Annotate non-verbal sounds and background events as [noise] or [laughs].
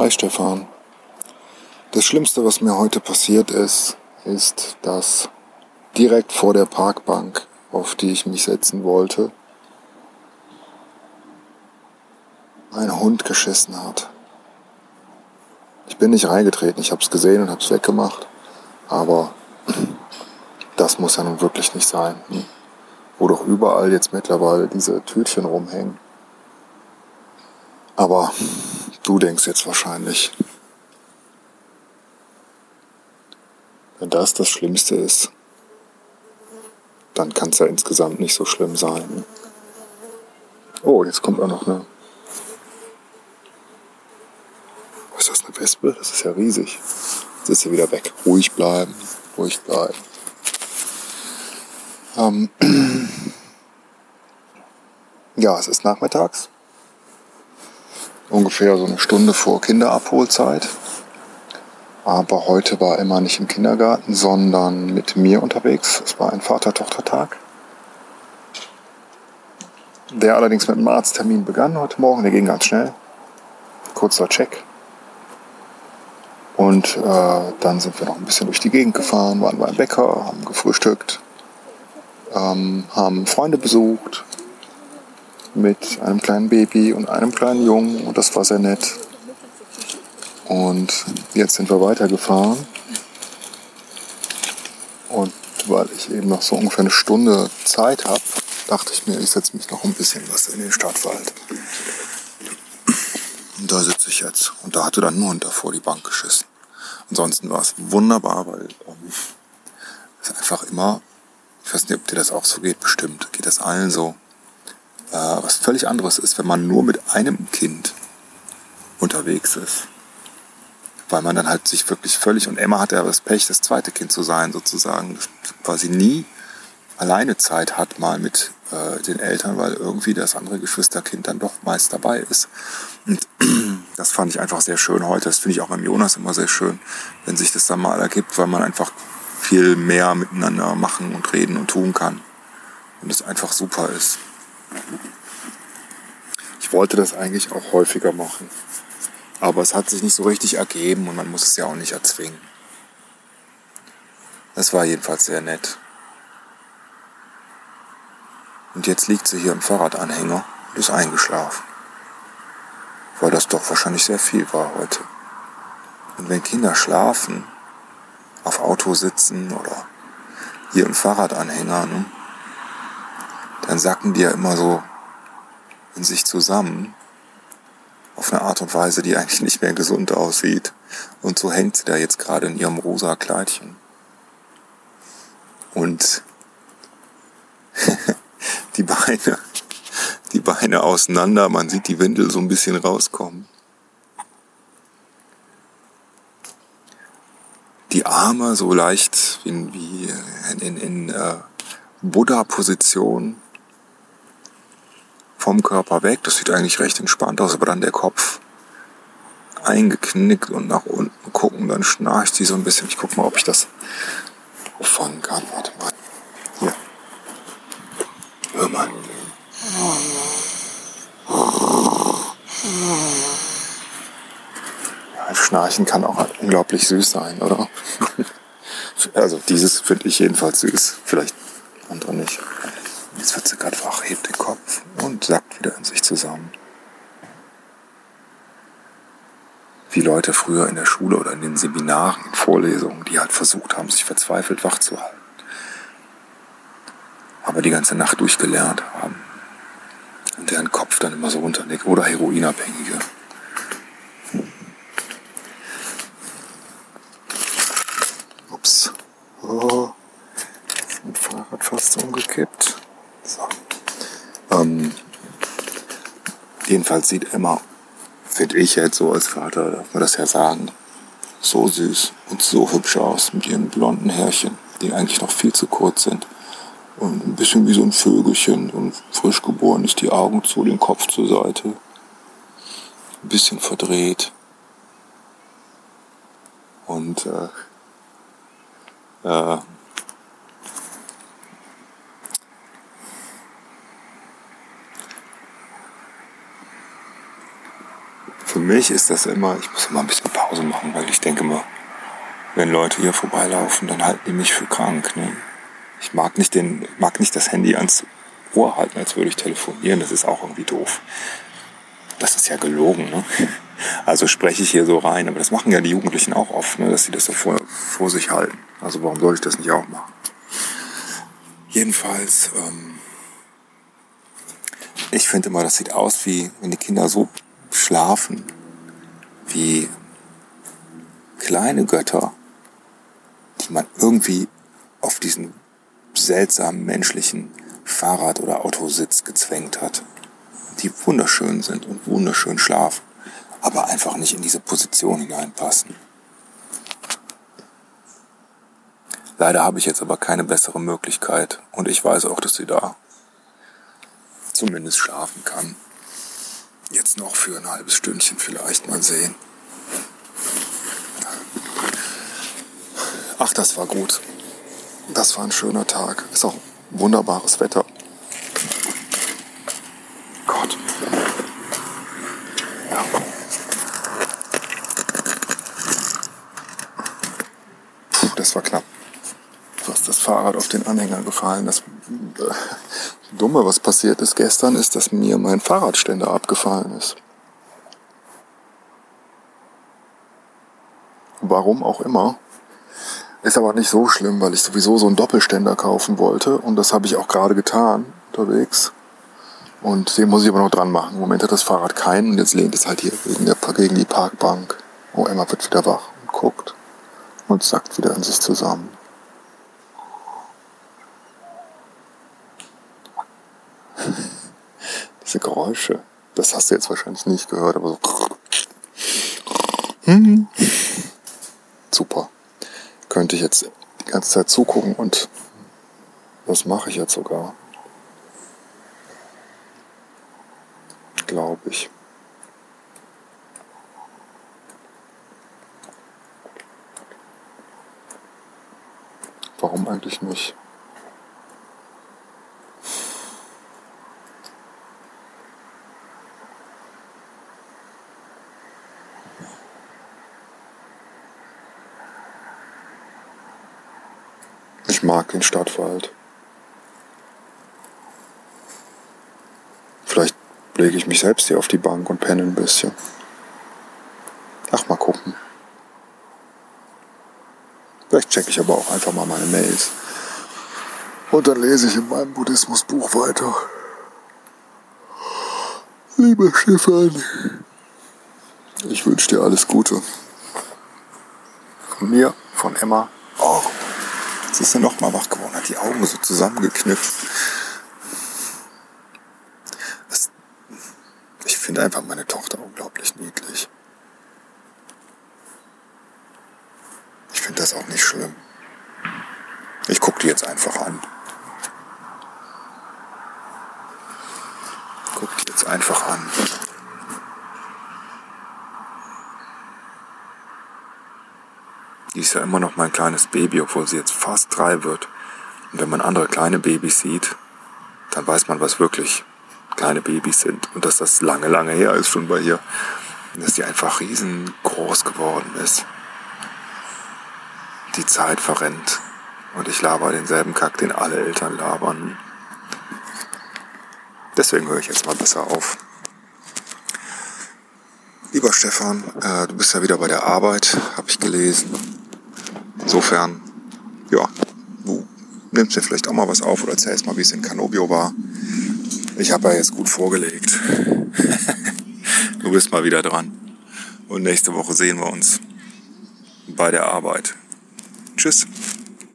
Hi Stefan. Das Schlimmste, was mir heute passiert ist, ist, dass direkt vor der Parkbank, auf die ich mich setzen wollte, ein Hund geschissen hat. Ich bin nicht reingetreten, ich habe es gesehen und habe es weggemacht, aber das muss ja nun wirklich nicht sein. Hm? Wo doch überall jetzt mittlerweile diese Tütchen rumhängen. Aber du denkst jetzt wahrscheinlich, wenn das das Schlimmste ist, dann kann es ja insgesamt nicht so schlimm sein. Oh, jetzt kommt auch noch eine. Was ist das, eine Wespe? Das ist ja riesig. Jetzt ist sie wieder weg. Ruhig bleiben, ruhig bleiben. Ähm [clears throat] ja, es ist nachmittags ungefähr so eine Stunde vor Kinderabholzeit. Aber heute war Emma nicht im Kindergarten, sondern mit mir unterwegs. Es war ein Vater-Tochter-Tag. Der allerdings mit einem Arzttermin begann heute Morgen. Der ging ganz schnell. Kurzer Check. Und äh, dann sind wir noch ein bisschen durch die Gegend gefahren, waren beim Bäcker, haben gefrühstückt, ähm, haben Freunde besucht, mit einem kleinen Baby und einem kleinen Jungen und das war sehr nett. Und jetzt sind wir weitergefahren. Und weil ich eben noch so ungefähr eine Stunde Zeit habe, dachte ich mir, ich setze mich noch ein bisschen was in den Stadtwald. Und da sitze ich jetzt. Und da hatte dann ein Hund davor die Bank geschissen. Ansonsten war es wunderbar, weil ähm, es einfach immer, ich weiß nicht, ob dir das auch so geht, bestimmt geht das allen so, äh, was völlig anderes ist, wenn man nur mit einem Kind unterwegs ist. Weil man dann halt sich wirklich völlig, und Emma hat ja das Pech, das zweite Kind zu sein, sozusagen, quasi nie alleine Zeit hat mal mit äh, den Eltern, weil irgendwie das andere Geschwisterkind dann doch meist dabei ist. Und [clears throat] das fand ich einfach sehr schön heute. Das finde ich auch beim Jonas immer sehr schön, wenn sich das dann mal ergibt, weil man einfach viel mehr miteinander machen und reden und tun kann. Und es einfach super ist. Ich wollte das eigentlich auch häufiger machen. Aber es hat sich nicht so richtig ergeben und man muss es ja auch nicht erzwingen. Es war jedenfalls sehr nett. Und jetzt liegt sie hier im Fahrradanhänger und ist eingeschlafen. Weil das doch wahrscheinlich sehr viel war heute. Und wenn Kinder schlafen, auf Auto sitzen oder hier im Fahrradanhänger, ne, sacken die ja immer so in sich zusammen. Auf eine Art und Weise, die eigentlich nicht mehr gesund aussieht. Und so hängt sie da jetzt gerade in ihrem rosa Kleidchen. Und [laughs] die Beine, die Beine auseinander, man sieht die Windel so ein bisschen rauskommen. Die Arme so leicht wie in, in, in äh, Buddha-Position vom Körper weg. Das sieht eigentlich recht entspannt aus, aber dann der Kopf eingeknickt und nach unten gucken, dann schnarcht sie so ein bisschen. Ich guck mal, ob ich das auffangen kann. Warte mal. Hier. Hör mal. Ja, Schnarchen kann auch unglaublich süß sein, oder? [laughs] also dieses finde ich jedenfalls süß. Vielleicht andere nicht. Jetzt wird sie gerade wach, hebt den Kopf und sackt wieder in sich zusammen. Wie Leute früher in der Schule oder in den Seminaren, in Vorlesungen, die halt versucht haben, sich verzweifelt wach zu halten. Aber die ganze Nacht durchgelernt haben. Und deren Kopf dann immer so runternickt. Oder Heroinabhängige. Ups. Oh. Ist mein Fahrrad fast umgekippt. So. Ähm, jedenfalls sieht Emma, finde ich jetzt so als Vater, darf man das ja sagen, so süß und so hübsch aus mit ihren blonden Härchen, die eigentlich noch viel zu kurz sind. Und ein bisschen wie so ein Vögelchen, und frisch geboren ist, die Augen zu, den Kopf zur Seite. Ein bisschen verdreht. Und äh, äh, für mich ist das immer, ich muss immer ein bisschen Pause machen, weil ich denke immer, wenn Leute hier vorbeilaufen, dann halten die mich für krank. Ne? Ich mag nicht, den, mag nicht das Handy ans Ohr halten, als würde ich telefonieren. Das ist auch irgendwie doof. Das ist ja gelogen. Ne? [laughs] Also spreche ich hier so rein. Aber das machen ja die Jugendlichen auch oft, ne? dass sie das so vor, vor sich halten. Also warum soll ich das nicht auch machen? Jedenfalls, ähm, ich finde immer, das sieht aus wie, wenn die Kinder so schlafen, wie kleine Götter, die man irgendwie auf diesen seltsamen menschlichen Fahrrad- oder Autositz gezwängt hat. Die wunderschön sind und wunderschön schlafen, aber einfach nicht in diese Position hineinpassen. Leider habe ich jetzt aber keine bessere Möglichkeit und ich weiß auch, dass sie da zumindest schlafen kann. Jetzt noch für ein halbes Stündchen vielleicht mal sehen. Ach, das war gut. Das war ein schöner Tag. Ist auch wunderbares Wetter. Gott. Ja. Puh, das war knapp. Fast das Fahrrad auf den Anhänger gefallen. Das äh, Dumme, was passiert ist gestern, ist, dass mir mein Fahrradständer abgefallen ist. Warum auch immer. Ist aber nicht so schlimm, weil ich sowieso so einen Doppelständer kaufen wollte. Und das habe ich auch gerade getan, unterwegs. Und den muss ich aber noch dran machen. Im Moment hat das Fahrrad keinen und jetzt lehnt es halt hier gegen, der, gegen die Parkbank. Oh, Emma wird wieder wach und guckt und sackt wieder in sich zusammen. Diese Geräusche, das hast du jetzt wahrscheinlich nicht gehört, aber so. Hm. Super. Könnte ich jetzt die ganze Zeit zugucken und das mache ich jetzt sogar. Glaube ich. Warum eigentlich nicht? Ich mag den Stadtwald. Vielleicht lege ich mich selbst hier auf die Bank und penne ein bisschen. Ach, mal gucken. Vielleicht checke ich aber auch einfach mal meine Mails. Und dann lese ich in meinem Buddhismusbuch weiter. Lieber Stefan, ich wünsche dir alles Gute. Von mir, von Emma. Jetzt ist er noch mal wach geworden, hat die Augen so zusammengeknüpft. Das, ich finde einfach meine Tochter unglaublich niedlich. Ich finde das auch nicht schlimm. Ich gucke die jetzt einfach an. Guck die jetzt einfach an. Die ist ja immer noch mein kleines Baby, obwohl sie jetzt fast drei wird. Und wenn man andere kleine Babys sieht, dann weiß man, was wirklich kleine Babys sind. Und dass das lange, lange her ist schon bei ihr. Dass die einfach riesengroß geworden ist. Die Zeit verrennt. Und ich laber denselben Kack, den alle Eltern labern. Deswegen höre ich jetzt mal besser auf. Lieber Stefan, äh, du bist ja wieder bei der Arbeit, habe ich gelesen. Insofern, ja, du nimmst dir vielleicht auch mal was auf oder erzählst mal, wie es in Canobio war. Ich habe ja jetzt gut vorgelegt. [laughs] du bist mal wieder dran. Und nächste Woche sehen wir uns bei der Arbeit. Tschüss.